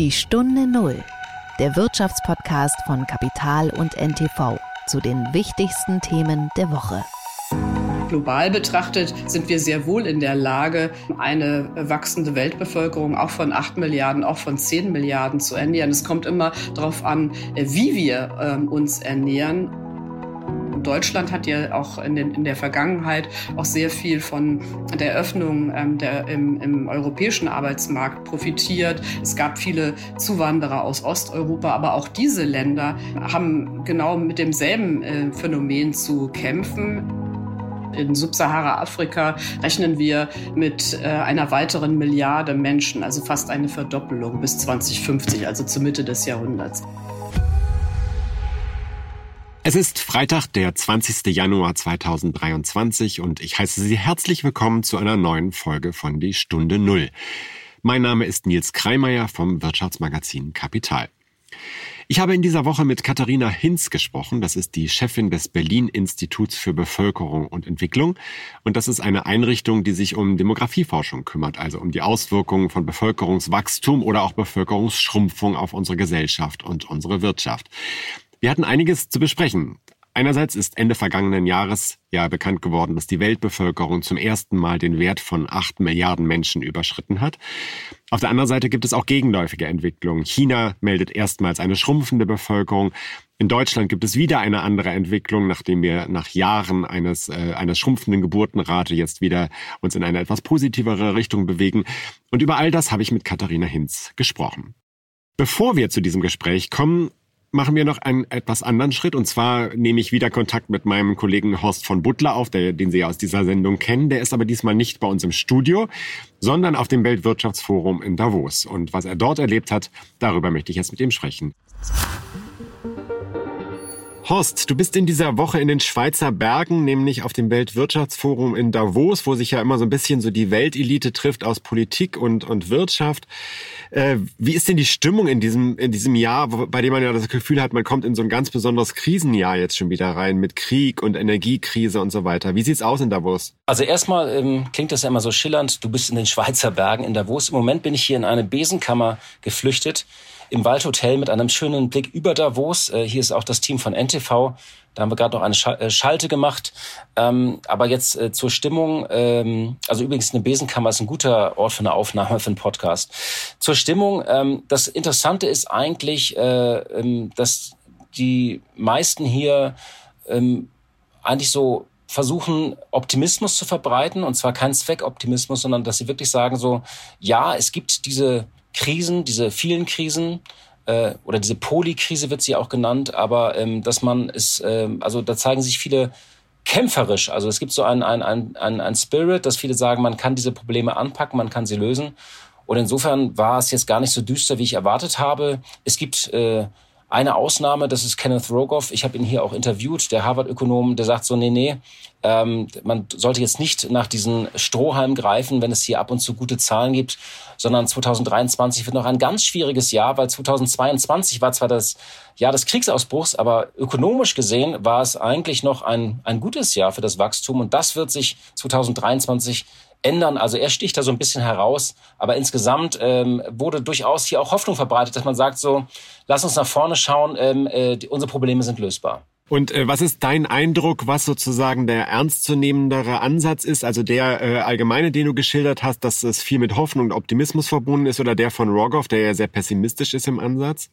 Die Stunde Null, der Wirtschaftspodcast von Kapital und NTV zu den wichtigsten Themen der Woche. Global betrachtet sind wir sehr wohl in der Lage, eine wachsende Weltbevölkerung auch von 8 Milliarden, auch von 10 Milliarden zu ernähren. Es kommt immer darauf an, wie wir ähm, uns ernähren. Deutschland hat ja auch in, den, in, der Vergangenheit auch sehr viel von der Öffnung ähm, der, im, im, europäischen Arbeitsmarkt profitiert. Es gab viele Zuwanderer aus Osteuropa, aber auch diese Länder haben genau mit demselben äh, Phänomen zu kämpfen. In Subsahara-Afrika rechnen wir mit äh, einer weiteren Milliarde Menschen, also fast eine Verdoppelung bis 2050, also zur Mitte des Jahrhunderts. Es ist Freitag, der 20. Januar 2023 und ich heiße Sie herzlich willkommen zu einer neuen Folge von Die Stunde Null. Mein Name ist Nils Kreimeier vom Wirtschaftsmagazin Kapital. Ich habe in dieser Woche mit Katharina Hinz gesprochen. Das ist die Chefin des Berlin Instituts für Bevölkerung und Entwicklung. Und das ist eine Einrichtung, die sich um Demografieforschung kümmert, also um die Auswirkungen von Bevölkerungswachstum oder auch Bevölkerungsschrumpfung auf unsere Gesellschaft und unsere Wirtschaft. Wir hatten einiges zu besprechen. Einerseits ist Ende vergangenen Jahres ja bekannt geworden, dass die Weltbevölkerung zum ersten Mal den Wert von acht Milliarden Menschen überschritten hat. Auf der anderen Seite gibt es auch gegenläufige Entwicklungen. China meldet erstmals eine schrumpfende Bevölkerung. In Deutschland gibt es wieder eine andere Entwicklung, nachdem wir nach Jahren eines, äh, einer schrumpfenden Geburtenrate jetzt wieder uns in eine etwas positivere Richtung bewegen. Und über all das habe ich mit Katharina Hinz gesprochen. Bevor wir zu diesem Gespräch kommen, machen wir noch einen etwas anderen Schritt. Und zwar nehme ich wieder Kontakt mit meinem Kollegen Horst von Butler auf, der, den Sie ja aus dieser Sendung kennen. Der ist aber diesmal nicht bei uns im Studio, sondern auf dem Weltwirtschaftsforum in Davos. Und was er dort erlebt hat, darüber möchte ich jetzt mit ihm sprechen. Horst, du bist in dieser Woche in den Schweizer Bergen, nämlich auf dem Weltwirtschaftsforum in Davos, wo sich ja immer so ein bisschen so die Weltelite trifft aus Politik und, und Wirtschaft. Äh, wie ist denn die Stimmung in diesem, in diesem Jahr, bei dem man ja das Gefühl hat, man kommt in so ein ganz besonderes Krisenjahr jetzt schon wieder rein mit Krieg und Energiekrise und so weiter? Wie sieht's aus in Davos? Also erstmal ähm, klingt das ja immer so schillernd. Du bist in den Schweizer Bergen in Davos. Im Moment bin ich hier in eine Besenkammer geflüchtet im Waldhotel mit einem schönen Blick über Davos. Äh, hier ist auch das Team von NTV. Da haben wir gerade noch eine äh, Schalte gemacht. Ähm, aber jetzt äh, zur Stimmung. Ähm, also übrigens eine Besenkammer ist ein guter Ort für eine Aufnahme für einen Podcast. Zur Stimmung. Ähm, das Interessante ist eigentlich, äh, ähm, dass die meisten hier ähm, eigentlich so versuchen, Optimismus zu verbreiten. Und zwar kein Zweckoptimismus, sondern dass sie wirklich sagen so, ja, es gibt diese Krisen, diese vielen Krisen, äh, oder diese Polykrise wird sie auch genannt, aber ähm, dass man es, äh, also da zeigen sich viele kämpferisch. Also es gibt so ein, ein, ein, ein, ein Spirit, dass viele sagen, man kann diese Probleme anpacken, man kann sie lösen. Und insofern war es jetzt gar nicht so düster, wie ich erwartet habe. Es gibt äh, eine Ausnahme, das ist Kenneth Rogoff. Ich habe ihn hier auch interviewt, der Harvard-Ökonom, der sagt so, nee, nee, ähm, man sollte jetzt nicht nach diesen Strohhalmen greifen, wenn es hier ab und zu gute Zahlen gibt, sondern 2023 wird noch ein ganz schwieriges Jahr, weil 2022 war zwar das Jahr des Kriegsausbruchs, aber ökonomisch gesehen war es eigentlich noch ein, ein gutes Jahr für das Wachstum und das wird sich 2023 ändern. Also er sticht da so ein bisschen heraus, aber insgesamt ähm, wurde durchaus hier auch Hoffnung verbreitet, dass man sagt so, lass uns nach vorne schauen, ähm, äh, die, unsere Probleme sind lösbar. Und äh, was ist dein Eindruck, was sozusagen der ernstzunehmendere Ansatz ist? Also der äh, allgemeine, den du geschildert hast, dass es viel mit Hoffnung und Optimismus verbunden ist, oder der von Rogoff, der ja sehr pessimistisch ist im Ansatz?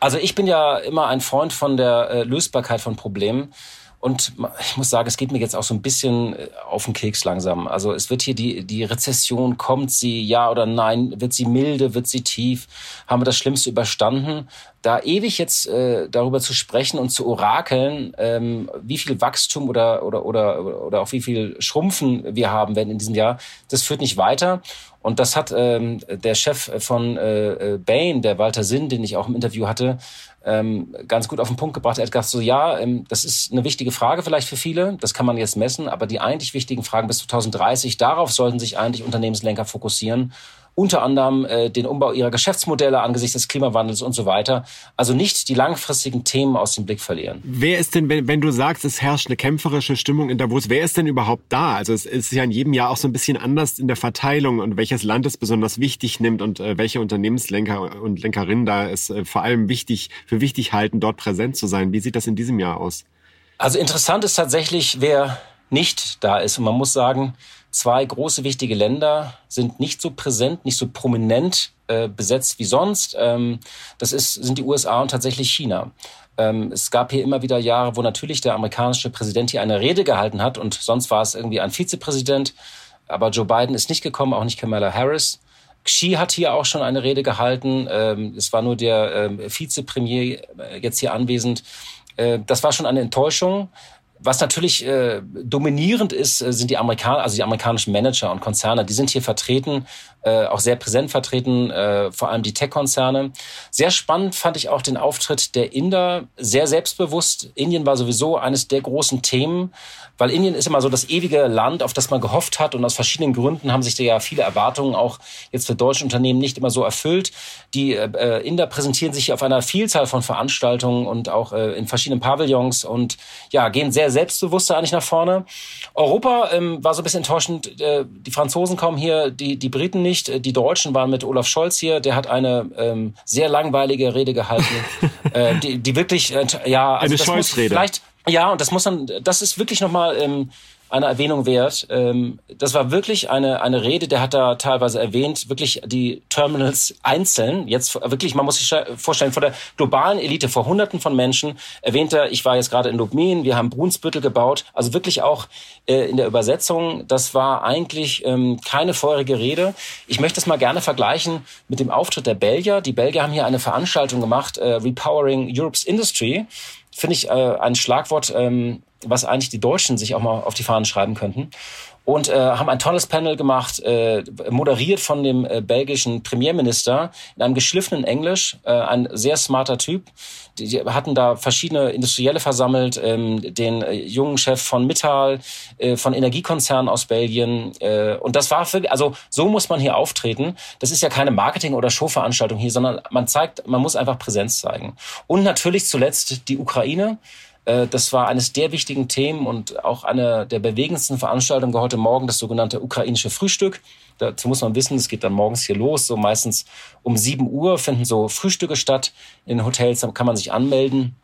Also ich bin ja immer ein Freund von der äh, Lösbarkeit von Problemen. Und ich muss sagen, es geht mir jetzt auch so ein bisschen äh, auf den Keks langsam. Also es wird hier die, die Rezession, kommt sie, ja oder nein, wird sie milde, wird sie tief, haben wir das Schlimmste überstanden? Da ewig jetzt äh, darüber zu sprechen und zu orakeln, ähm, wie viel Wachstum oder, oder, oder, oder auch wie viel Schrumpfen wir haben werden in diesem Jahr, das führt nicht weiter. Und das hat ähm, der Chef von äh, äh Bain, der Walter Sinn, den ich auch im Interview hatte, ähm, ganz gut auf den Punkt gebracht. Er hat gesagt, so ja, ähm, das ist eine wichtige Frage vielleicht für viele, das kann man jetzt messen, aber die eigentlich wichtigen Fragen bis 2030, darauf sollten sich eigentlich Unternehmenslenker fokussieren unter anderem äh, den Umbau ihrer Geschäftsmodelle angesichts des Klimawandels und so weiter. Also nicht die langfristigen Themen aus dem Blick verlieren. Wer ist denn, wenn, wenn du sagst, es herrscht eine kämpferische Stimmung in Davos, wer ist denn überhaupt da? Also es ist ja in jedem Jahr auch so ein bisschen anders in der Verteilung und welches Land es besonders wichtig nimmt und äh, welche Unternehmenslenker und Lenkerinnen da es äh, vor allem wichtig für wichtig halten, dort präsent zu sein. Wie sieht das in diesem Jahr aus? Also interessant ist tatsächlich, wer nicht da ist. Und man muss sagen, zwei große wichtige Länder sind nicht so präsent, nicht so prominent äh, besetzt wie sonst. Ähm, das ist, sind die USA und tatsächlich China. Ähm, es gab hier immer wieder Jahre, wo natürlich der amerikanische Präsident hier eine Rede gehalten hat und sonst war es irgendwie ein Vizepräsident. Aber Joe Biden ist nicht gekommen, auch nicht Kamala Harris. Xi hat hier auch schon eine Rede gehalten. Ähm, es war nur der ähm, Vizepremier äh, jetzt hier anwesend. Äh, das war schon eine Enttäuschung. Was natürlich äh, dominierend ist, äh, sind die Amerikaner, also die amerikanischen Manager und Konzerne. Die sind hier vertreten, äh, auch sehr präsent vertreten, äh, vor allem die Tech-Konzerne. Sehr spannend fand ich auch den Auftritt der Inder, sehr selbstbewusst. Indien war sowieso eines der großen Themen, weil Indien ist immer so das ewige Land, auf das man gehofft hat und aus verschiedenen Gründen haben sich da ja viele Erwartungen auch jetzt für deutsche Unternehmen nicht immer so erfüllt. Die äh, Inder präsentieren sich auf einer Vielzahl von Veranstaltungen und auch äh, in verschiedenen Pavillons und ja, gehen sehr selbstbewusster eigentlich nach vorne. Europa ähm, war so ein bisschen enttäuschend. Äh, die Franzosen kommen hier, die, die Briten nicht. Äh, die Deutschen waren mit Olaf Scholz hier. Der hat eine ähm, sehr langweilige Rede gehalten, äh, die, die wirklich, äh, ja, also eine muss vielleicht ja, und das muss dann, das ist wirklich nochmal ähm, eine Erwähnung wert. Ähm, das war wirklich eine, eine Rede, der hat da teilweise erwähnt, wirklich die Terminals einzeln, jetzt wirklich, man muss sich vorstellen, vor der globalen Elite, vor hunderten von Menschen, erwähnt er, ich war jetzt gerade in Lubmin, wir haben Brunsbüttel gebaut, also wirklich auch äh, in der Übersetzung, das war eigentlich ähm, keine feurige Rede. Ich möchte es mal gerne vergleichen mit dem Auftritt der Belgier. Die Belgier haben hier eine Veranstaltung gemacht, äh, Repowering Europe's Industry finde ich äh, ein Schlagwort, ähm, was eigentlich die Deutschen sich auch mal auf die Fahnen schreiben könnten. Und äh, haben ein tolles Panel gemacht, äh, moderiert von dem äh, belgischen Premierminister in einem geschliffenen Englisch, äh, ein sehr smarter Typ. Die, die hatten da verschiedene Industrielle versammelt, ähm, den äh, jungen Chef von Mittal, äh, von Energiekonzernen aus Belgien. Äh, und das war für, also so muss man hier auftreten. Das ist ja keine Marketing- oder Showveranstaltung hier, sondern man zeigt, man muss einfach Präsenz zeigen. Und natürlich zuletzt die Ukraine. Äh, das war eines der wichtigen Themen und auch eine der bewegendsten Veranstaltungen heute Morgen das sogenannte ukrainische Frühstück. Dazu muss man wissen, es geht dann morgens hier los, so meistens um 7 Uhr finden so Frühstücke statt. In Hotels kann man sich anmelden.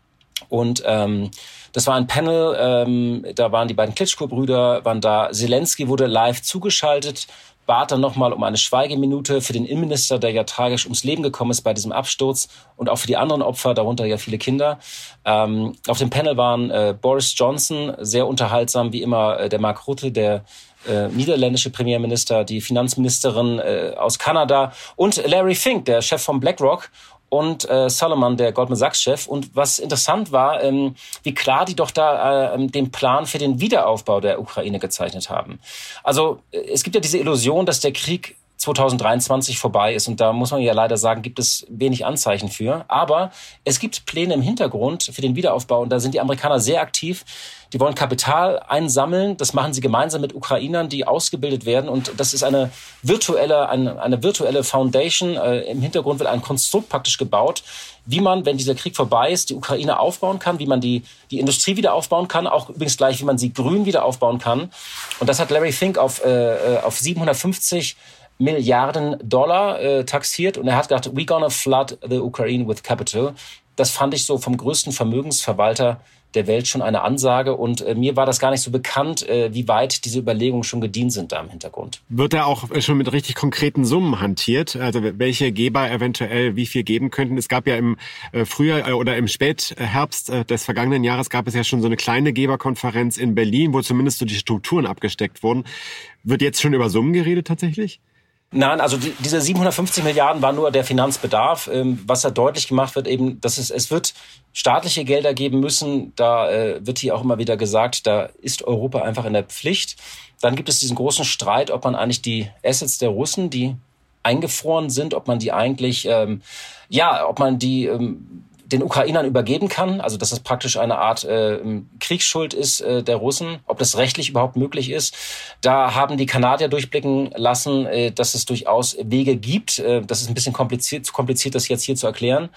Und ähm, das war ein Panel, ähm, da waren die beiden Klitschko-Brüder, waren da. Zelensky wurde live zugeschaltet bat dann nochmal um eine Schweigeminute für den Innenminister, der ja tragisch ums Leben gekommen ist bei diesem Absturz und auch für die anderen Opfer, darunter ja viele Kinder. Ähm, auf dem Panel waren äh, Boris Johnson, sehr unterhaltsam, wie immer äh, der Mark Rutte, der äh, niederländische Premierminister, die Finanzministerin äh, aus Kanada und Larry Fink, der Chef von BlackRock und äh, Solomon, der Goldman Sachs-Chef. Und was interessant war, ähm, wie klar die doch da äh, den Plan für den Wiederaufbau der Ukraine gezeichnet haben. Also äh, es gibt ja diese Illusion, dass der Krieg 2023 vorbei ist. Und da muss man ja leider sagen, gibt es wenig Anzeichen für. Aber es gibt Pläne im Hintergrund für den Wiederaufbau. Und da sind die Amerikaner sehr aktiv. Die wollen Kapital einsammeln. Das machen sie gemeinsam mit Ukrainern, die ausgebildet werden. Und das ist eine virtuelle, eine, eine virtuelle Foundation. Äh, Im Hintergrund wird ein Konstrukt praktisch gebaut, wie man, wenn dieser Krieg vorbei ist, die Ukraine aufbauen kann, wie man die, die Industrie wieder aufbauen kann, auch übrigens gleich, wie man sie grün wieder aufbauen kann. Und das hat Larry Fink auf, äh, auf 750 Milliarden Dollar äh, taxiert und er hat gesagt, we gonna flood the Ukraine with capital. Das fand ich so vom größten Vermögensverwalter der Welt schon eine Ansage und äh, mir war das gar nicht so bekannt, äh, wie weit diese Überlegungen schon gedient sind da im Hintergrund. Wird da auch schon mit richtig konkreten Summen hantiert? Also welche Geber eventuell wie viel geben könnten? Es gab ja im äh, Frühjahr äh, oder im Spätherbst äh, des vergangenen Jahres gab es ja schon so eine kleine Geberkonferenz in Berlin, wo zumindest so die Strukturen abgesteckt wurden. Wird jetzt schon über Summen geredet tatsächlich? Nein, also die, diese 750 Milliarden war nur der Finanzbedarf. Ähm, was da deutlich gemacht wird, eben, dass es, es wird staatliche Gelder geben müssen. Da äh, wird hier auch immer wieder gesagt, da ist Europa einfach in der Pflicht. Dann gibt es diesen großen Streit, ob man eigentlich die Assets der Russen, die eingefroren sind, ob man die eigentlich, ähm, ja, ob man die ähm, den Ukrainern übergeben kann, also dass es praktisch eine Art äh, Kriegsschuld ist äh, der Russen, ob das rechtlich überhaupt möglich ist. Da haben die Kanadier durchblicken lassen, äh, dass es durchaus Wege gibt. Äh, das ist ein bisschen kompliziert, zu kompliziert, das jetzt hier zu erklären.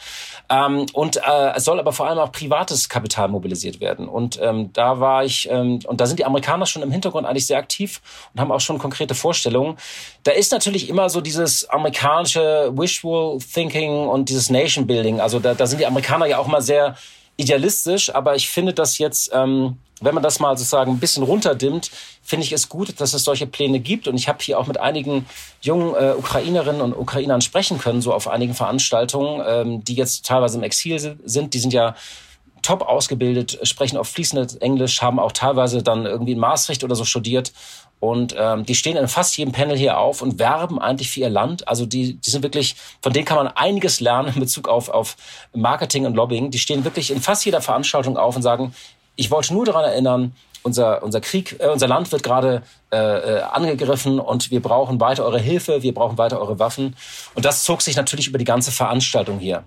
Ähm, und äh, es soll aber vor allem auch privates Kapital mobilisiert werden. Und ähm, da war ich, ähm, und da sind die Amerikaner schon im Hintergrund eigentlich sehr aktiv und haben auch schon konkrete Vorstellungen. Da ist natürlich immer so dieses amerikanische Wishful Thinking und dieses Nation Building. Also da, da sind die Amerikaner ja auch mal sehr idealistisch, aber ich finde das jetzt, ähm, wenn man das mal sozusagen ein bisschen runterdimmt, finde ich es gut, dass es solche Pläne gibt. Und ich habe hier auch mit einigen jungen äh, Ukrainerinnen und Ukrainern sprechen können, so auf einigen Veranstaltungen, ähm, die jetzt teilweise im Exil sind. Die sind ja top ausgebildet, sprechen auch fließendes Englisch, haben auch teilweise dann irgendwie in Maastricht oder so studiert. Und ähm, die stehen in fast jedem Panel hier auf und werben eigentlich für ihr Land. Also die, die sind wirklich, von denen kann man einiges lernen in Bezug auf, auf Marketing und Lobbying. Die stehen wirklich in fast jeder Veranstaltung auf und sagen, ich wollte nur daran erinnern, unser, unser Krieg, äh, unser Land wird gerade äh, äh, angegriffen und wir brauchen weiter eure Hilfe, wir brauchen weiter eure Waffen. Und das zog sich natürlich über die ganze Veranstaltung hier.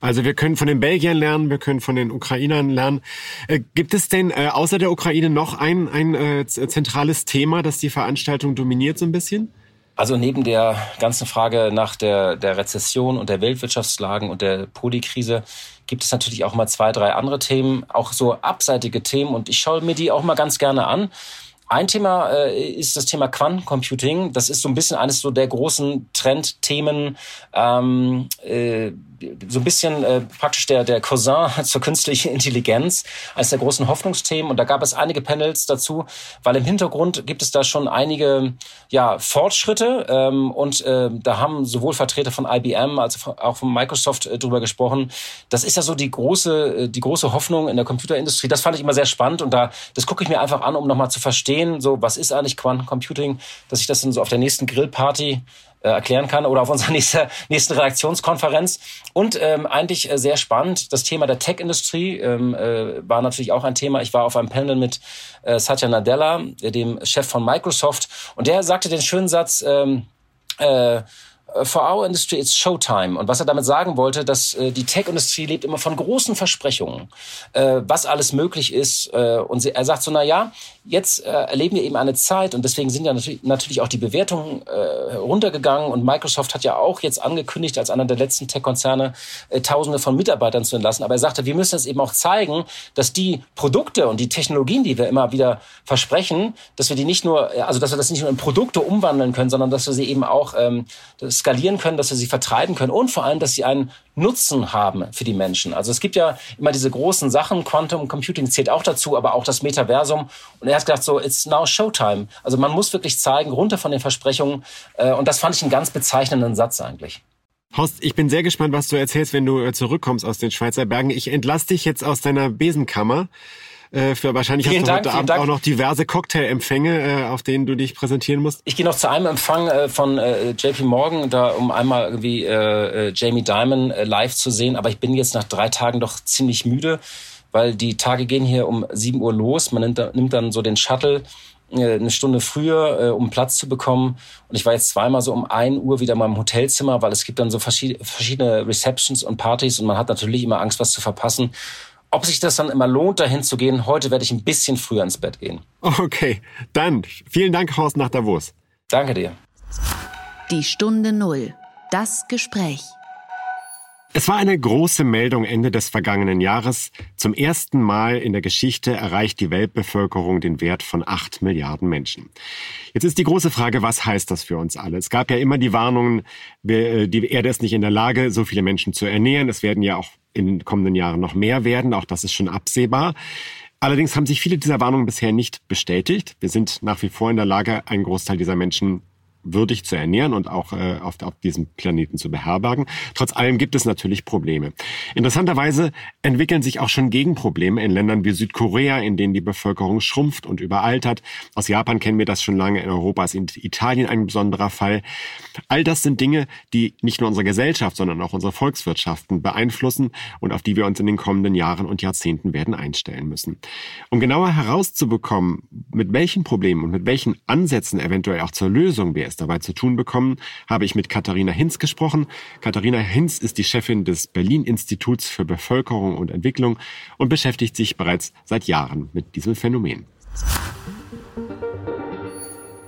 Also wir können von den Belgiern lernen, wir können von den Ukrainern lernen. Äh, gibt es denn äh, außer der Ukraine noch ein, ein äh, zentrales Thema, das die Veranstaltung dominiert so ein bisschen? Also neben der ganzen Frage nach der, der Rezession und der Weltwirtschaftslagen und der Polikrise gibt es natürlich auch mal zwei, drei andere Themen, auch so abseitige Themen und ich schaue mir die auch mal ganz gerne an. Ein Thema äh, ist das Thema Quantencomputing. Das ist so ein bisschen eines so der großen Trendthemen, ähm, äh, so ein bisschen äh, praktisch der, der Cousin zur künstlichen Intelligenz, eines der großen Hoffnungsthemen. Und da gab es einige Panels dazu, weil im Hintergrund gibt es da schon einige ja, Fortschritte. Ähm, und äh, da haben sowohl Vertreter von IBM als auch von Microsoft äh, drüber gesprochen. Das ist ja so die große, äh, die große Hoffnung in der Computerindustrie. Das fand ich immer sehr spannend und da das gucke ich mir einfach an, um nochmal zu verstehen, so was ist eigentlich Quantum Computing, dass ich das dann so auf der nächsten Grillparty äh, erklären kann oder auf unserer nächsten, nächsten Redaktionskonferenz. Und ähm, eigentlich äh, sehr spannend, das Thema der Tech-Industrie ähm, äh, war natürlich auch ein Thema. Ich war auf einem Panel mit äh, Satya Nadella, dem Chef von Microsoft, und der sagte den schönen Satz, ähm, äh, äh, for our industry it's showtime. Und was er damit sagen wollte, dass äh, die Tech-Industrie lebt immer von großen Versprechungen, äh, was alles möglich ist. Äh, und sie, er sagt so, na ja, jetzt äh, erleben wir eben eine Zeit und deswegen sind ja natürlich, natürlich auch die Bewertungen äh, runtergegangen und Microsoft hat ja auch jetzt angekündigt, als einer der letzten Tech-Konzerne äh, Tausende von Mitarbeitern zu entlassen. Aber er sagte, wir müssen es eben auch zeigen, dass die Produkte und die Technologien, die wir immer wieder versprechen, dass wir die nicht nur, also dass wir das nicht nur in Produkte umwandeln können, sondern dass wir sie eben auch ähm, skalieren können, dass wir sie vertreiben können und vor allem, dass sie einen Nutzen haben für die Menschen. Also es gibt ja immer diese großen Sachen, Quantum Computing zählt auch dazu, aber auch das Metaversum. Und er hat gedacht, so, it's now Showtime. Also man muss wirklich zeigen, runter von den Versprechungen. Äh, und das fand ich einen ganz bezeichnenden Satz eigentlich. Horst, ich bin sehr gespannt, was du erzählst, wenn du äh, zurückkommst aus den Schweizer Bergen. Ich entlasse dich jetzt aus deiner Besenkammer. Äh, für wahrscheinlich vielen hast du Dank, heute Abend Dank. auch noch diverse Cocktailempfänge, äh, auf denen du dich präsentieren musst. Ich gehe noch zu einem Empfang äh, von äh, JP Morgan, da um einmal irgendwie äh, äh, Jamie Dimon äh, live zu sehen. Aber ich bin jetzt nach drei Tagen doch ziemlich müde, weil die Tage gehen hier um 7 Uhr los. Man nimmt, nimmt dann so den Shuttle äh, eine Stunde früher, um Platz zu bekommen. Und ich war jetzt zweimal so um ein Uhr wieder in meinem Hotelzimmer, weil es gibt dann so verschiedene Receptions und Partys und man hat natürlich immer Angst, was zu verpassen ob sich das dann immer lohnt, dahin zu gehen. Heute werde ich ein bisschen früher ins Bett gehen. Okay, dann vielen Dank, Horst, nach Davos. Danke dir. Die Stunde Null. Das Gespräch. Es war eine große Meldung Ende des vergangenen Jahres. Zum ersten Mal in der Geschichte erreicht die Weltbevölkerung den Wert von acht Milliarden Menschen. Jetzt ist die große Frage, was heißt das für uns alle? Es gab ja immer die Warnungen, die Erde ist nicht in der Lage, so viele Menschen zu ernähren. Es werden ja auch in den kommenden Jahren noch mehr werden. Auch das ist schon absehbar. Allerdings haben sich viele dieser Warnungen bisher nicht bestätigt. Wir sind nach wie vor in der Lage, einen Großteil dieser Menschen würdig zu ernähren und auch äh, auf, auf diesem Planeten zu beherbergen. Trotz allem gibt es natürlich Probleme. Interessanterweise entwickeln sich auch schon Gegenprobleme in Ländern wie Südkorea, in denen die Bevölkerung schrumpft und überaltert. Aus Japan kennen wir das schon lange. In Europa ist in Italien ein besonderer Fall. All das sind Dinge, die nicht nur unsere Gesellschaft, sondern auch unsere Volkswirtschaften beeinflussen und auf die wir uns in den kommenden Jahren und Jahrzehnten werden einstellen müssen. Um genauer herauszubekommen, mit welchen Problemen und mit welchen Ansätzen eventuell auch zur Lösung wir es dabei zu tun bekommen, habe ich mit Katharina Hinz gesprochen. Katharina Hinz ist die Chefin des Berlin Instituts für Bevölkerung und Entwicklung und beschäftigt sich bereits seit Jahren mit diesem Phänomen.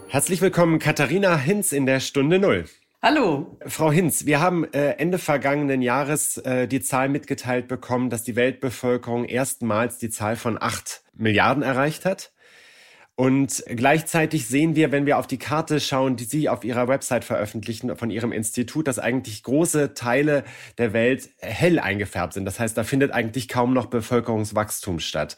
Herzlich willkommen, Katharina Hinz in der Stunde Null. Hallo. Frau Hinz, wir haben äh, Ende vergangenen Jahres äh, die Zahl mitgeteilt bekommen, dass die Weltbevölkerung erstmals die Zahl von acht Milliarden erreicht hat. Und gleichzeitig sehen wir, wenn wir auf die Karte schauen, die Sie auf Ihrer Website veröffentlichen, von Ihrem Institut, dass eigentlich große Teile der Welt hell eingefärbt sind. Das heißt, da findet eigentlich kaum noch Bevölkerungswachstum statt.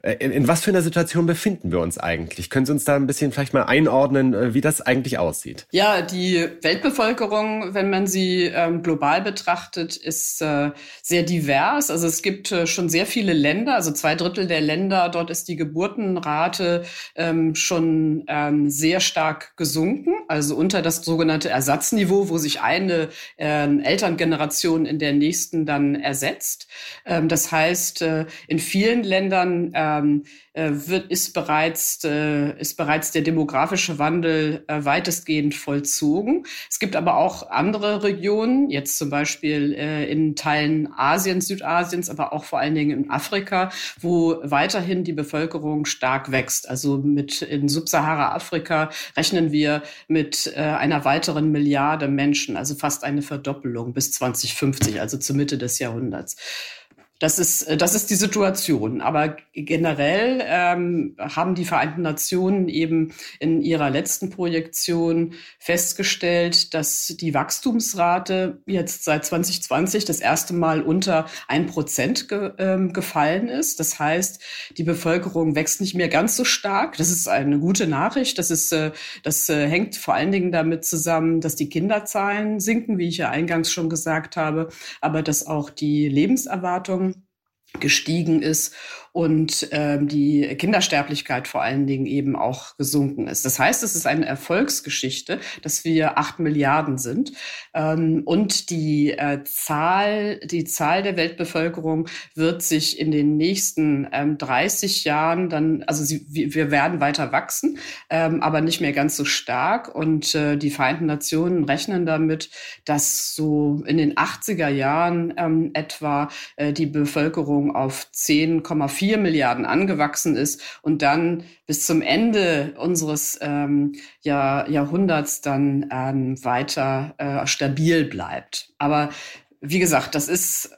Äh, in, in was für einer Situation befinden wir uns eigentlich? Können Sie uns da ein bisschen vielleicht mal einordnen, äh, wie das eigentlich aussieht? Ja, die Weltbevölkerung, wenn man sie ähm, global betrachtet, ist äh, sehr divers. Also es gibt äh, schon sehr viele Länder, also zwei Drittel der Länder, dort ist die Geburtenrate ähm, schon ähm, sehr stark gesunken, also unter das sogenannte Ersatzniveau, wo sich eine ähm, Elterngeneration in der nächsten dann ersetzt. Ähm, das heißt, äh, in vielen Ländern ähm, äh, wird, ist, bereits, äh, ist bereits der demografische Wandel äh, weitestgehend vollzogen. Es gibt aber auch andere Regionen, jetzt zum Beispiel äh, in Teilen Asiens, Südasiens, aber auch vor allen Dingen in Afrika, wo weiterhin die Bevölkerung stark wächst. Also mit in Subsahara-Afrika rechnen wir mit äh, einer weiteren Milliarde Menschen, also fast eine Verdoppelung bis 2050, also zur Mitte des Jahrhunderts. Das ist, äh, das ist die Situation. Aber generell ähm, haben die Vereinten Nationen eben in ihrer letzten Projektion festgestellt, dass die Wachstumsrate jetzt seit 2020 das erste Mal unter ein Prozent ge, ähm, gefallen ist. Das heißt, die Bevölkerung wächst nicht mehr ganz so stark. Das ist eine gute Nachricht. Das ist, äh, das äh, hängt vor allen Dingen damit zusammen, dass die Kinderzahlen sinken, wie ich ja eingangs schon gesagt habe, aber dass auch die Lebenserwartung gestiegen ist und ähm, die Kindersterblichkeit vor allen Dingen eben auch gesunken ist. Das heißt, es ist eine Erfolgsgeschichte, dass wir acht Milliarden sind ähm, und die äh, Zahl, die Zahl der Weltbevölkerung wird sich in den nächsten ähm, 30 Jahren dann, also sie, wir werden weiter wachsen, ähm, aber nicht mehr ganz so stark und äh, die Vereinten Nationen rechnen damit, dass so in den 80er Jahren ähm, etwa äh, die Bevölkerung auf 10,4 4 Milliarden angewachsen ist und dann bis zum Ende unseres ähm, Jahr, Jahrhunderts dann ähm, weiter äh, stabil bleibt. Aber wie gesagt, das ist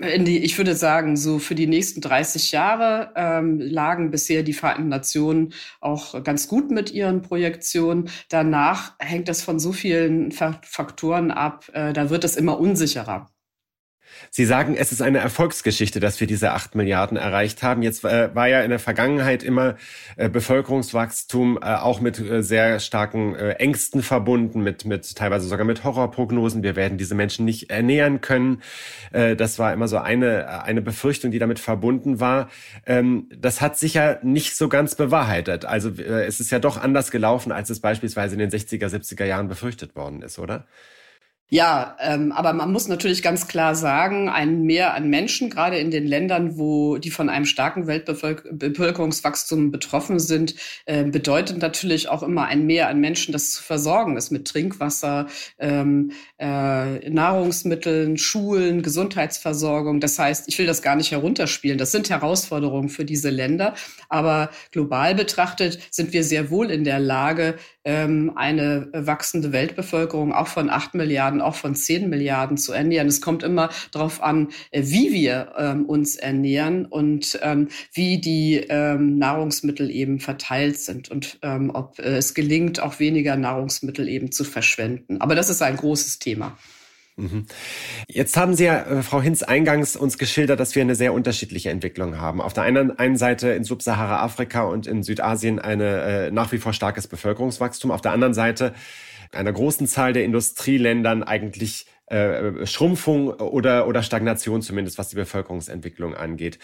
in die, ich würde sagen, so für die nächsten 30 Jahre ähm, lagen bisher die Vereinten Nationen auch ganz gut mit ihren Projektionen. Danach hängt das von so vielen Faktoren ab, äh, da wird es immer unsicherer. Sie sagen, es ist eine Erfolgsgeschichte, dass wir diese acht Milliarden erreicht haben. Jetzt äh, war ja in der Vergangenheit immer äh, Bevölkerungswachstum äh, auch mit äh, sehr starken äh, Ängsten verbunden, mit, mit teilweise sogar mit Horrorprognosen. Wir werden diese Menschen nicht ernähren können. Äh, das war immer so eine, eine Befürchtung, die damit verbunden war. Ähm, das hat sich ja nicht so ganz bewahrheitet. Also es ist ja doch anders gelaufen, als es beispielsweise in den 60er, 70er Jahren befürchtet worden ist, oder? Ja, ähm, aber man muss natürlich ganz klar sagen, ein Mehr an Menschen, gerade in den Ländern, wo die von einem starken Weltbevölkerungswachstum betroffen sind, äh, bedeutet natürlich auch immer ein Mehr an Menschen, das zu versorgen ist mit Trinkwasser, ähm, äh, Nahrungsmitteln, Schulen, Gesundheitsversorgung. Das heißt, ich will das gar nicht herunterspielen. Das sind Herausforderungen für diese Länder. Aber global betrachtet sind wir sehr wohl in der Lage, ähm, eine wachsende Weltbevölkerung auch von acht Milliarden, auch von zehn Milliarden zu ernähren. Es kommt immer darauf an, äh, wie wir ähm, uns ernähren und ähm, wie die ähm, Nahrungsmittel eben verteilt sind und ähm, ob es gelingt, auch weniger Nahrungsmittel eben zu verschwenden. Aber das ist ein großes Thema. Mhm. Jetzt haben Sie ja, äh, Frau Hinz, eingangs uns geschildert, dass wir eine sehr unterschiedliche Entwicklung haben. Auf der einen, einen Seite in Subsahara-Afrika und in Südasien eine äh, nach wie vor starkes Bevölkerungswachstum. Auf der anderen Seite einer großen Zahl der Industrieländern eigentlich äh, Schrumpfung oder, oder Stagnation zumindest, was die Bevölkerungsentwicklung angeht.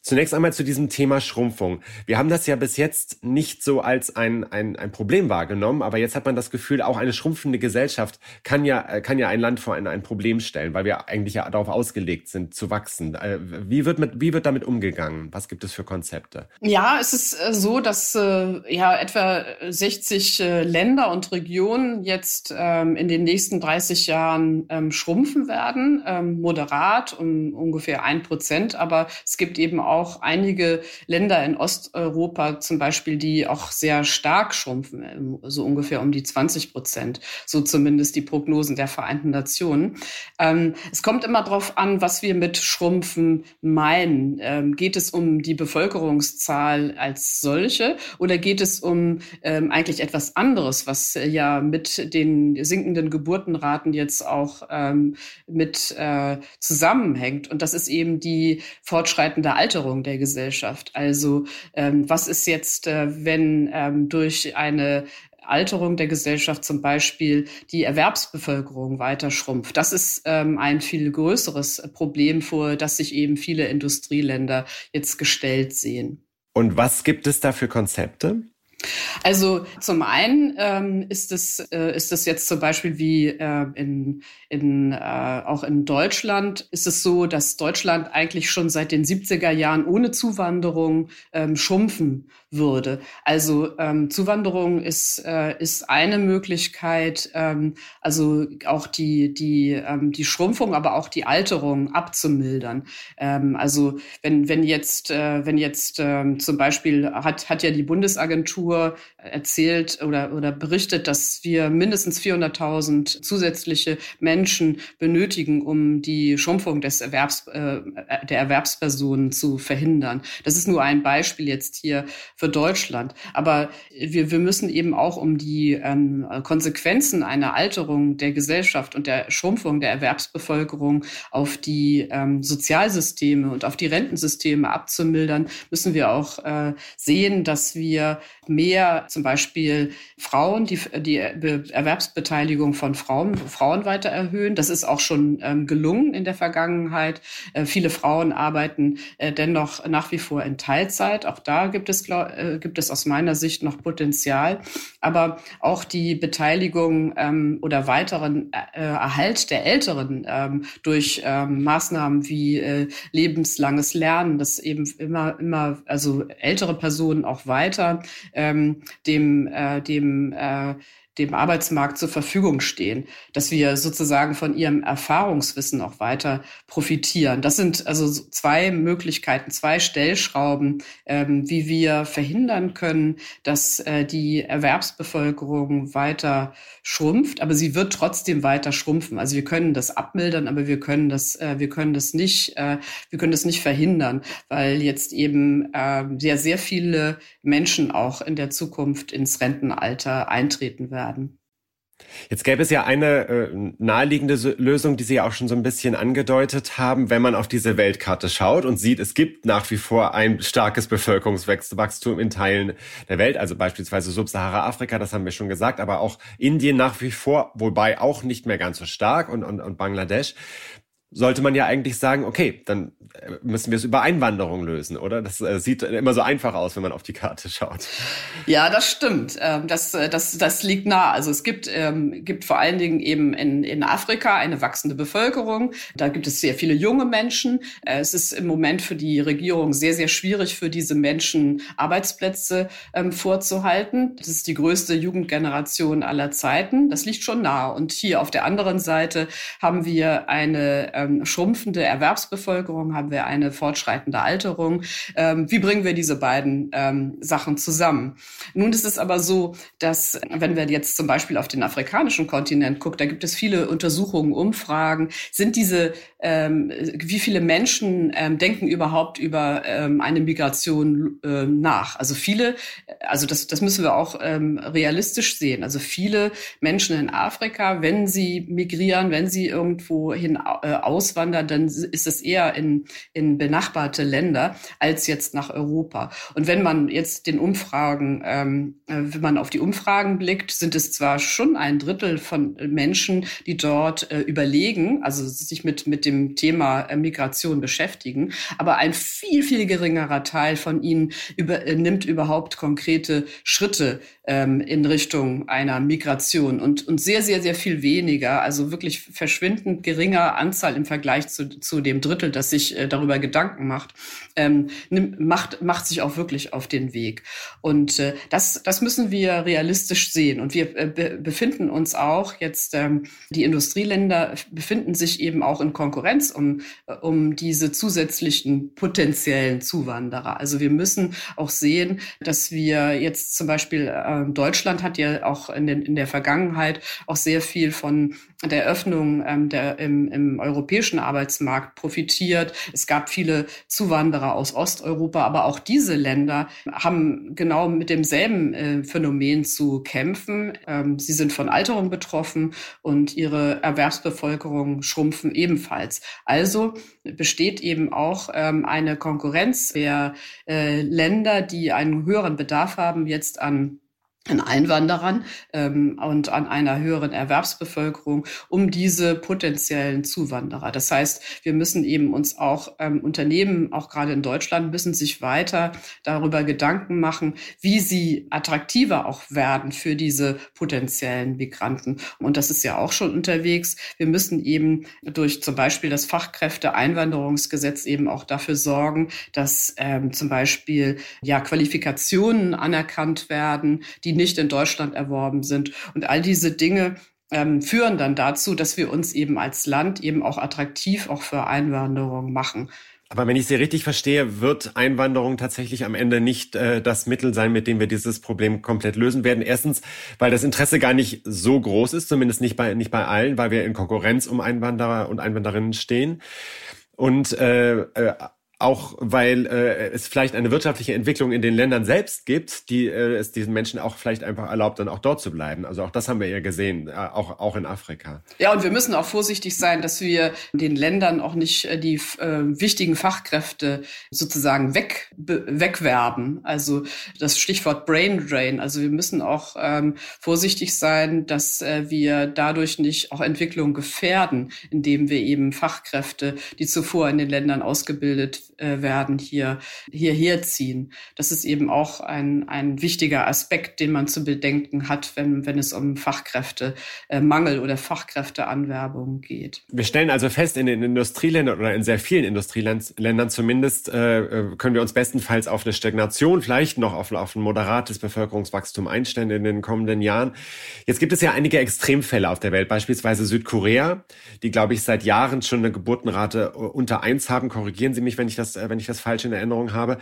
Zunächst einmal zu diesem Thema Schrumpfung. Wir haben das ja bis jetzt nicht so als ein, ein, ein Problem wahrgenommen, aber jetzt hat man das Gefühl, auch eine schrumpfende Gesellschaft kann ja, kann ja ein Land vor ein, ein Problem stellen, weil wir eigentlich ja darauf ausgelegt sind, zu wachsen. Äh, wie wird, mit, wie wird damit umgegangen? Was gibt es für Konzepte? Ja, es ist äh, so, dass äh, ja etwa 60 äh, Länder und Regionen jetzt ähm, in den nächsten 30 Jahren ähm, ähm, schrumpfen werden, ähm, moderat um ungefähr ein Prozent. Aber es gibt eben auch einige Länder in Osteuropa zum Beispiel, die auch sehr stark schrumpfen, ähm, so ungefähr um die 20 Prozent. So zumindest die Prognosen der Vereinten Nationen. Ähm, es kommt immer darauf an, was wir mit Schrumpfen meinen. Ähm, geht es um die Bevölkerungszahl als solche oder geht es um ähm, eigentlich etwas anderes, was ja mit den sinkenden Geburtenraten jetzt auch ähm, mit äh, zusammenhängt. Und das ist eben die fortschreitende Alterung der Gesellschaft. Also ähm, was ist jetzt, äh, wenn ähm, durch eine Alterung der Gesellschaft zum Beispiel die Erwerbsbevölkerung weiter schrumpft. Das ist ähm, ein viel größeres Problem, vor das sich eben viele Industrieländer jetzt gestellt sehen. Und was gibt es da für Konzepte? Also zum einen ähm, ist es äh, ist es jetzt zum Beispiel wie äh, in, in äh, auch in Deutschland ist es so, dass Deutschland eigentlich schon seit den 70er Jahren ohne Zuwanderung ähm, schrumpfen würde. Also ähm, Zuwanderung ist äh, ist eine Möglichkeit, ähm, also auch die die ähm, die Schrumpfung, aber auch die Alterung abzumildern. Ähm, also wenn wenn jetzt äh, wenn jetzt zum Beispiel hat hat ja die Bundesagentur erzählt oder oder berichtet, dass wir mindestens 400.000 zusätzliche Menschen benötigen, um die Schrumpfung des Erwerbs äh, der Erwerbspersonen zu verhindern. Das ist nur ein Beispiel jetzt hier für Deutschland. Aber wir, wir müssen eben auch um die ähm, Konsequenzen einer Alterung der Gesellschaft und der Schrumpfung der Erwerbsbevölkerung auf die ähm, Sozialsysteme und auf die Rentensysteme abzumildern, müssen wir auch äh, sehen, dass wir mehr zum Beispiel Frauen, die, die Erwerbsbeteiligung von Frauen, Frauen weiter erhöhen. Das ist auch schon ähm, gelungen in der Vergangenheit. Äh, viele Frauen arbeiten äh, dennoch nach wie vor in Teilzeit. Auch da gibt es, glaub, äh, gibt es aus meiner Sicht noch Potenzial. Aber auch die Beteiligung ähm, oder weiteren äh, Erhalt der Älteren ähm, durch ähm, Maßnahmen wie äh, lebenslanges Lernen, das eben immer, immer, also ältere Personen auch weiter ähm, dem, äh, dem äh, dem Arbeitsmarkt zur Verfügung stehen, dass wir sozusagen von ihrem Erfahrungswissen auch weiter profitieren. Das sind also zwei Möglichkeiten, zwei Stellschrauben, ähm, wie wir verhindern können, dass äh, die Erwerbsbevölkerung weiter schrumpft, aber sie wird trotzdem weiter schrumpfen. Also wir können das abmildern, aber wir können das, äh, wir können das nicht, äh, wir können das nicht verhindern, weil jetzt eben äh, sehr, sehr viele Menschen auch in der Zukunft ins Rentenalter eintreten werden werden. Jetzt gäbe es ja eine äh, naheliegende Lösung, die Sie ja auch schon so ein bisschen angedeutet haben, wenn man auf diese Weltkarte schaut und sieht, es gibt nach wie vor ein starkes Bevölkerungswachstum in Teilen der Welt, also beispielsweise Subsahara-Afrika, das haben wir schon gesagt, aber auch Indien nach wie vor, wobei auch nicht mehr ganz so stark und, und, und Bangladesch sollte man ja eigentlich sagen, okay, dann äh, müssen wir es über Einwanderung lösen, oder? Das äh, sieht immer so einfach aus, wenn man auf die Karte schaut. Ja, das stimmt. Ähm, das, äh, das, das liegt nah. Also es gibt, ähm, gibt vor allen Dingen eben in, in Afrika eine wachsende Bevölkerung. Da gibt es sehr viele junge Menschen. Es ist im Moment für die Regierung sehr, sehr schwierig, für diese Menschen Arbeitsplätze ähm, vorzuhalten. Das ist die größte Jugendgeneration aller Zeiten. Das liegt schon nah. Und hier auf der anderen Seite haben wir eine ähm, schrumpfende Erwerbsbevölkerung, haben wir eine fortschreitende Alterung. Ähm, wie bringen wir diese beiden ähm, Sachen zusammen? Nun ist es aber so, dass wenn wir jetzt zum Beispiel auf den afrikanischen Kontinent gucken, da gibt es viele Untersuchungen, Umfragen. Sind diese, ähm, wie viele Menschen ähm, denken überhaupt über ähm, eine Migration äh, nach? Also viele, also das, das müssen wir auch ähm, realistisch sehen. Also viele Menschen in Afrika, wenn sie migrieren, wenn sie irgendwo hin äh, auswandern, dann ist es eher in, in benachbarte Länder als jetzt nach Europa. Und wenn man jetzt den Umfragen, ähm, äh, wenn man auf die Umfragen blickt, sind es zwar schon ein Drittel von Menschen, die dort äh, überlegen, also sich mit, mit dem Thema äh, Migration beschäftigen, aber ein viel, viel geringerer Teil von ihnen über, äh, nimmt überhaupt konkrete Schritte ähm, in Richtung einer Migration und, und sehr, sehr, sehr viel weniger, also wirklich verschwindend geringer Anzahl im Vergleich zu, zu dem Drittel, das sich äh, darüber Gedanken macht, ähm, macht, macht sich auch wirklich auf den Weg. Und äh, das, das müssen wir realistisch sehen. Und wir äh, be befinden uns auch jetzt, ähm, die Industrieländer befinden sich eben auch in Konkurrenz um, um diese zusätzlichen potenziellen Zuwanderer. Also wir müssen auch sehen, dass wir jetzt zum Beispiel äh, Deutschland hat ja auch in, den, in der Vergangenheit auch sehr viel von der Öffnung ähm, der, im, im europäischen Arbeitsmarkt profitiert. Es gab viele Zuwanderer aus Osteuropa, aber auch diese Länder haben genau mit demselben äh, Phänomen zu kämpfen. Ähm, sie sind von Alterung betroffen und ihre Erwerbsbevölkerung schrumpfen ebenfalls. Also besteht eben auch ähm, eine Konkurrenz der äh, Länder, die einen höheren Bedarf haben jetzt an an Einwanderern ähm, und an einer höheren Erwerbsbevölkerung um diese potenziellen Zuwanderer. Das heißt, wir müssen eben uns auch ähm, Unternehmen, auch gerade in Deutschland, müssen sich weiter darüber Gedanken machen, wie sie attraktiver auch werden für diese potenziellen Migranten. Und das ist ja auch schon unterwegs. Wir müssen eben durch zum Beispiel das Fachkräfteeinwanderungsgesetz eben auch dafür sorgen, dass ähm, zum Beispiel ja Qualifikationen anerkannt werden, die nicht in Deutschland erworben sind. Und all diese Dinge ähm, führen dann dazu, dass wir uns eben als Land eben auch attraktiv auch für Einwanderung machen. Aber wenn ich Sie richtig verstehe, wird Einwanderung tatsächlich am Ende nicht äh, das Mittel sein, mit dem wir dieses Problem komplett lösen werden. Erstens, weil das Interesse gar nicht so groß ist, zumindest nicht bei, nicht bei allen, weil wir in Konkurrenz um Einwanderer und Einwanderinnen stehen. Und äh, äh, auch weil äh, es vielleicht eine wirtschaftliche Entwicklung in den Ländern selbst gibt, die äh, es diesen Menschen auch vielleicht einfach erlaubt, dann auch dort zu bleiben. Also auch das haben wir ja gesehen, äh, auch, auch in Afrika. Ja, und wir müssen auch vorsichtig sein, dass wir den Ländern auch nicht äh, die äh, wichtigen Fachkräfte sozusagen weg, be, wegwerben. Also das Stichwort Brain Drain. Also wir müssen auch ähm, vorsichtig sein, dass äh, wir dadurch nicht auch Entwicklung gefährden, indem wir eben Fachkräfte, die zuvor in den Ländern ausgebildet äh, werden, hier hierher ziehen. Das ist eben auch ein, ein wichtiger Aspekt, den man zu bedenken hat, wenn, wenn es um Fachkräftemangel oder Fachkräfteanwerbung geht. Wir stellen also fest, in den Industrieländern oder in sehr vielen Industrieländern zumindest äh, äh, können wir uns bestenfalls auf eine Stagnation, vielleicht noch auf, auf ein moderates Bevölkerungswachstum einstellen in den kommenden Jahren. Jetzt gibt es ja einige Extremfälle auf der Welt, beispielsweise Südkorea, die, glaube ich, seit Jahren schon eine Geburtenrate unter eins haben. Korrigieren Sie mich, wenn ich ich das, äh, wenn ich das falsch in Erinnerung habe.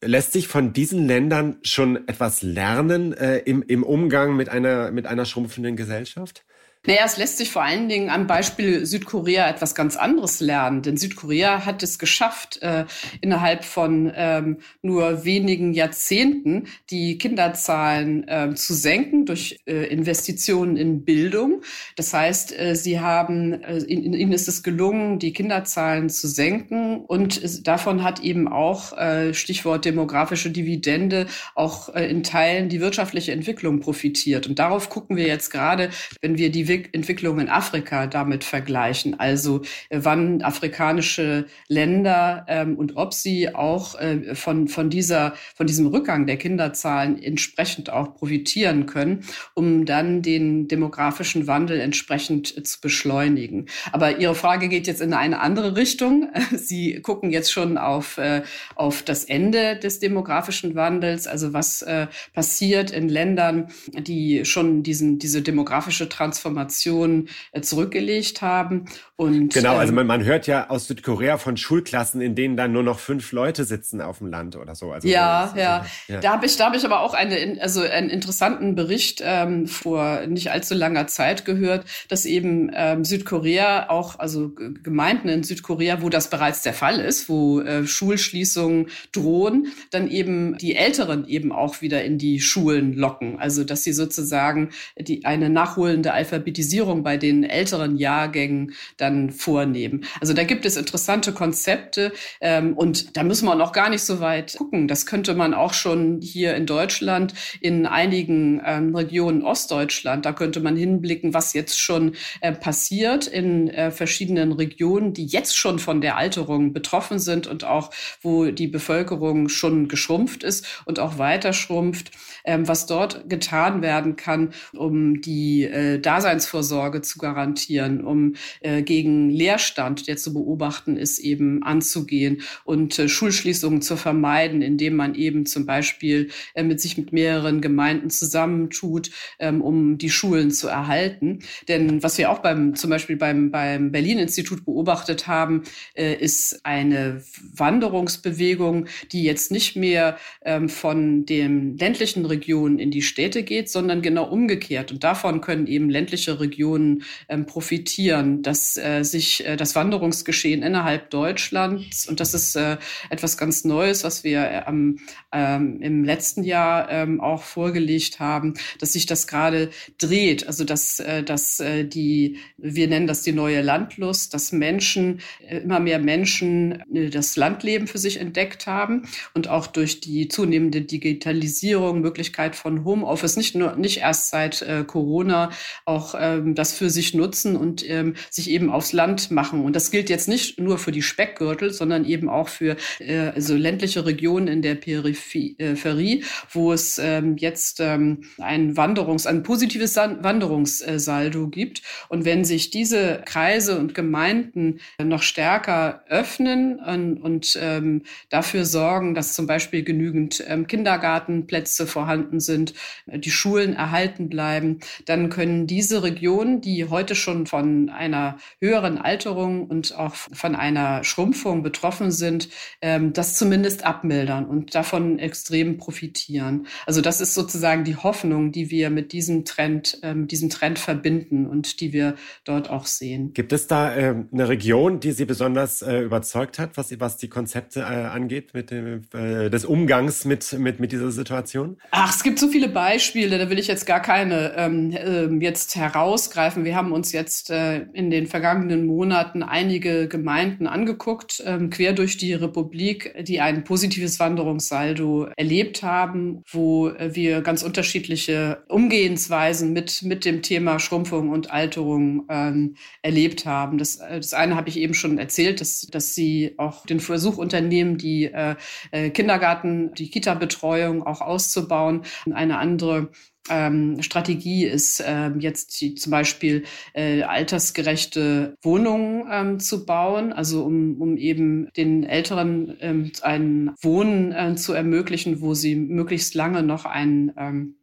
Lässt sich von diesen Ländern schon etwas lernen äh, im, im Umgang mit einer, mit einer schrumpfenden Gesellschaft? Naja, es lässt sich vor allen Dingen am Beispiel Südkorea etwas ganz anderes lernen. Denn Südkorea hat es geschafft, äh, innerhalb von ähm, nur wenigen Jahrzehnten die Kinderzahlen äh, zu senken durch äh, Investitionen in Bildung. Das heißt, äh, sie haben, äh, in, ihnen ist es gelungen, die Kinderzahlen zu senken. Und davon hat eben auch, äh, Stichwort demografische Dividende, auch in Teilen die wirtschaftliche Entwicklung profitiert. Und darauf gucken wir jetzt gerade, wenn wir die Entwicklung in Afrika damit vergleichen. Also äh, wann afrikanische Länder ähm, und ob sie auch äh, von, von, dieser, von diesem Rückgang der Kinderzahlen entsprechend auch profitieren können, um dann den demografischen Wandel entsprechend äh, zu beschleunigen. Aber Ihre Frage geht jetzt in eine andere Richtung. Sie gucken jetzt schon auf, äh, auf das Ende des demografischen Wandels, also was äh, passiert in Ländern, die schon diesen, diese demografische Transformation Informationen äh, zurückgelegt haben. Und, genau, also ähm, man, man hört ja aus Südkorea von Schulklassen, in denen dann nur noch fünf Leute sitzen auf dem Land oder so. Also ja, ja. ja. Da habe ich, da habe ich aber auch eine, also einen interessanten Bericht ähm, vor nicht allzu langer Zeit gehört, dass eben ähm, Südkorea auch, also Gemeinden in Südkorea, wo das bereits der Fall ist, wo äh, Schulschließungen drohen, dann eben die Älteren eben auch wieder in die Schulen locken. Also dass sie sozusagen die eine nachholende Alphabet Alphabetisierung bei den älteren Jahrgängen dann vornehmen. Also da gibt es interessante Konzepte ähm, und da müssen wir noch gar nicht so weit gucken. Das könnte man auch schon hier in Deutschland in einigen ähm, Regionen Ostdeutschland, da könnte man hinblicken, was jetzt schon äh, passiert in äh, verschiedenen Regionen, die jetzt schon von der Alterung betroffen sind und auch wo die Bevölkerung schon geschrumpft ist und auch weiter schrumpft, ähm, was dort getan werden kann, um die äh, Daseinsvorsorge zu garantieren, um äh, gegen Leerstand, der zu beobachten ist, eben anzugehen und äh, Schulschließungen zu vermeiden, indem man eben zum Beispiel äh, mit sich mit mehreren Gemeinden zusammentut, ähm, um die Schulen zu erhalten. Denn was wir auch beim zum Beispiel beim beim Berlin-Institut beobachtet haben, äh, ist eine Wanderungsbewegung, die jetzt nicht mehr ähm, von den ländlichen Regionen in die Städte geht, sondern genau umgekehrt. Und davon können eben ländliche Regionen ähm, profitieren, dass äh, sich äh, das Wanderungsgeschehen innerhalb Deutschlands, und das ist äh, etwas ganz Neues, was wir ähm, ähm, im letzten Jahr ähm, auch vorgelegt haben, dass sich das gerade dreht. Also dass, äh, dass äh, die, wir nennen das die neue Landlust, dass Menschen, äh, immer mehr Menschen äh, das Landleben für sich entdeckt haben und auch durch die zunehmende Digitalisierung, Möglichkeit von Homeoffice, nicht nur nicht erst seit äh, Corona, auch ähm, das für sich nutzen und ähm, sich eben aufs Land machen. Und das gilt jetzt nicht nur für die Speckgürtel, sondern eben auch für äh, also ländliche Regionen in der Peripherie, äh, wo es ähm, jetzt ähm, ein Wanderungs, ein positives Wanderungssaldo gibt. Und wenn sich diese Kreise und Gemeinden noch stärker öffnen und, und ähm, dafür sorgen, dass zum Beispiel genügend ähm, Kindergartenplätze vorhanden sind, äh, die Schulen erhalten bleiben, dann können diese Regionen, die heute schon von einer höheren Alterung und auch von einer Schrumpfung betroffen sind, ähm, das zumindest abmildern und davon extrem profitieren. Also das ist sozusagen die Hoffnung, die wir mit diesem Trend, ähm, diesem Trend verbinden und die wir dort auch sehen. Gibt es da äh, eine Region, die Sie besonders äh, überzeugt hat, was, was die Konzepte äh, angeht, mit dem, äh, des Umgangs mit, mit, mit dieser Situation? Ach, es gibt so viele Beispiele, da will ich jetzt gar keine ähm, äh, jetzt herausgreifen. Wir haben uns jetzt äh, in den vergangenen Monaten einige Gemeinden angeguckt, ähm, quer durch die Republik, die ein positives Wanderungssaldo erlebt haben, wo äh, wir ganz unterschiedliche Umgehensweisen mit, mit dem Thema Schrumpfung und Alterung ähm, erlebt haben. Das, äh, das eine habe ich eben schon erzählt, dass, dass sie auch den Versuch unternehmen, die äh, äh Kindergarten, die Kita-Betreuung auch auszubauen. Eine andere ähm, Strategie ist ähm, jetzt die, zum Beispiel äh, altersgerechte Wohnungen ähm, zu bauen, also um, um eben den Älteren ähm, ein Wohnen äh, zu ermöglichen, wo sie möglichst lange noch ein ähm,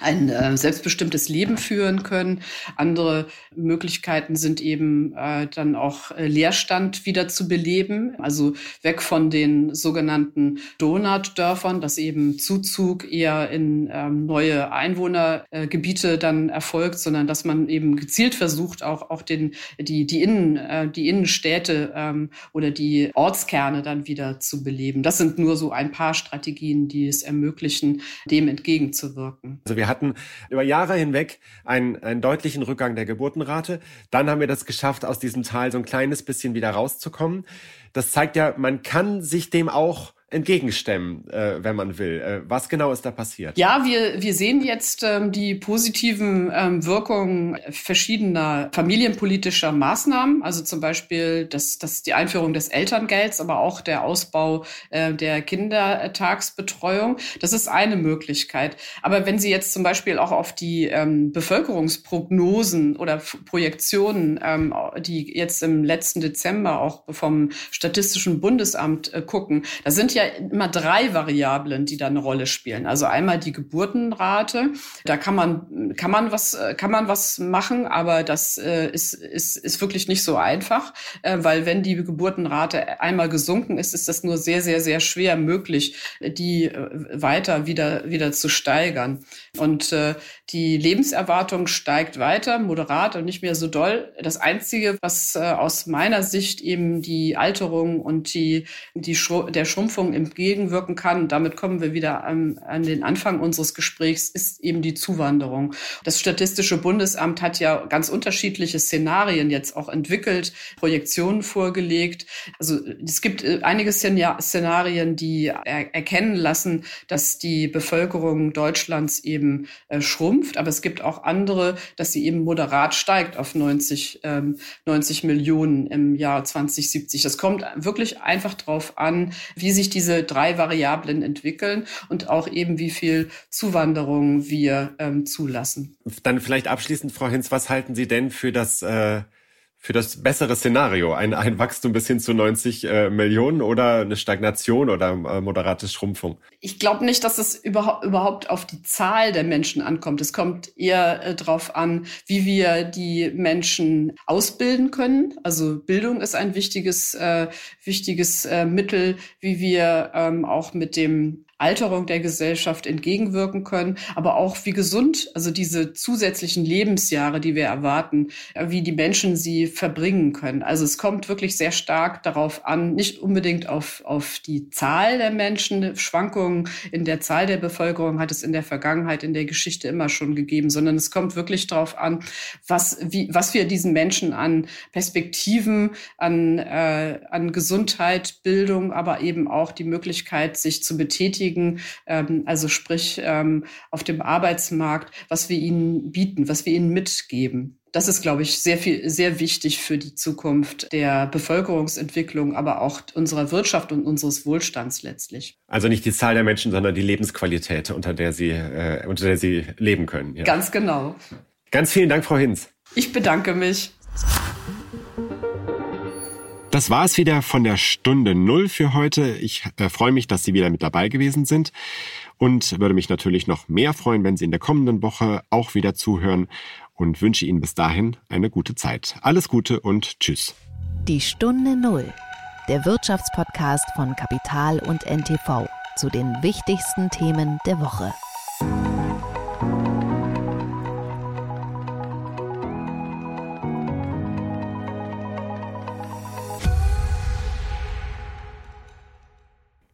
ein äh, selbstbestimmtes Leben führen können. Andere Möglichkeiten sind eben äh, dann auch äh, Leerstand wieder zu beleben, also weg von den sogenannten Donutdörfern, dass eben Zuzug eher in ähm, neue Einwohnergebiete dann erfolgt, sondern dass man eben gezielt versucht, auch auch den die die Innen äh, die Innenstädte ähm, oder die Ortskerne dann wieder zu beleben. Das sind nur so ein paar Strategien, die es ermöglichen, dem entgegenzuwirken. Also wir hatten über Jahre hinweg einen, einen deutlichen Rückgang der Geburtenrate. Dann haben wir das geschafft, aus diesem Tal so ein kleines bisschen wieder rauszukommen. Das zeigt ja, man kann sich dem auch entgegenstemmen, äh, wenn man will. Äh, was genau ist da passiert? Ja, wir, wir sehen jetzt ähm, die positiven ähm, Wirkungen verschiedener familienpolitischer Maßnahmen, also zum Beispiel das, das die Einführung des Elterngelds, aber auch der Ausbau äh, der Kindertagsbetreuung. Das ist eine Möglichkeit. Aber wenn Sie jetzt zum Beispiel auch auf die ähm, Bevölkerungsprognosen oder Projektionen, ähm, die jetzt im letzten Dezember auch vom Statistischen Bundesamt äh, gucken, da sind ja ja immer drei Variablen, die da eine Rolle spielen. Also einmal die Geburtenrate. Da kann man, kann man was, kann man was machen, aber das äh, ist, ist, ist wirklich nicht so einfach, äh, weil wenn die Geburtenrate einmal gesunken ist, ist das nur sehr, sehr, sehr schwer möglich, die äh, weiter wieder, wieder zu steigern. Und äh, die Lebenserwartung steigt weiter, moderat und nicht mehr so doll. Das Einzige, was äh, aus meiner Sicht eben die Alterung und die, die Schru der Schrumpfung entgegenwirken kann, damit kommen wir wieder an, an den Anfang unseres Gesprächs, ist eben die Zuwanderung. Das Statistische Bundesamt hat ja ganz unterschiedliche Szenarien jetzt auch entwickelt, Projektionen vorgelegt. Also es gibt äh, einige Szenarien, die er erkennen lassen, dass die Bevölkerung Deutschlands eben äh, schrumpft, aber es gibt auch andere, dass sie eben moderat steigt auf 90, ähm, 90 Millionen im Jahr 2070. Das kommt wirklich einfach darauf an, wie sich diese drei Variablen entwickeln und auch eben wie viel Zuwanderung wir ähm, zulassen. Dann vielleicht abschließend, Frau Hinz, was halten Sie denn für das äh für das bessere Szenario? Ein, ein Wachstum bis hin zu 90 äh, Millionen oder eine Stagnation oder äh, moderate Schrumpfung? Ich glaube nicht, dass es überhaupt, überhaupt auf die Zahl der Menschen ankommt. Es kommt eher äh, darauf an, wie wir die Menschen ausbilden können. Also Bildung ist ein wichtiges, äh, wichtiges äh, Mittel, wie wir ähm, auch mit dem Alterung der Gesellschaft entgegenwirken können, aber auch wie gesund, also diese zusätzlichen Lebensjahre, die wir erwarten, äh, wie die Menschen sie verbringen können. Also es kommt wirklich sehr stark darauf an, nicht unbedingt auf, auf die Zahl der Menschen, Schwankungen in der Zahl der Bevölkerung hat es in der Vergangenheit, in der Geschichte immer schon gegeben, sondern es kommt wirklich darauf an, was, wie, was wir diesen Menschen an Perspektiven, an, äh, an Gesundheit, Bildung, aber eben auch die Möglichkeit, sich zu betätigen, beschäftigen, ähm, also sprich ähm, auf dem Arbeitsmarkt, was wir ihnen bieten, was wir ihnen mitgeben. Das ist, glaube ich, sehr viel, sehr wichtig für die Zukunft der Bevölkerungsentwicklung, aber auch unserer Wirtschaft und unseres Wohlstands letztlich. Also nicht die Zahl der Menschen, sondern die Lebensqualität, unter der sie, äh, unter der sie leben können. Ja. Ganz genau. Ganz vielen Dank, Frau Hinz. Ich bedanke mich. Das war es wieder von der Stunde Null für heute. Ich äh, freue mich, dass Sie wieder mit dabei gewesen sind und würde mich natürlich noch mehr freuen, wenn Sie in der kommenden Woche auch wieder zuhören und wünsche Ihnen bis dahin eine gute Zeit. Alles Gute und Tschüss. Die Stunde Null, der Wirtschaftspodcast von Kapital und NTV zu den wichtigsten Themen der Woche.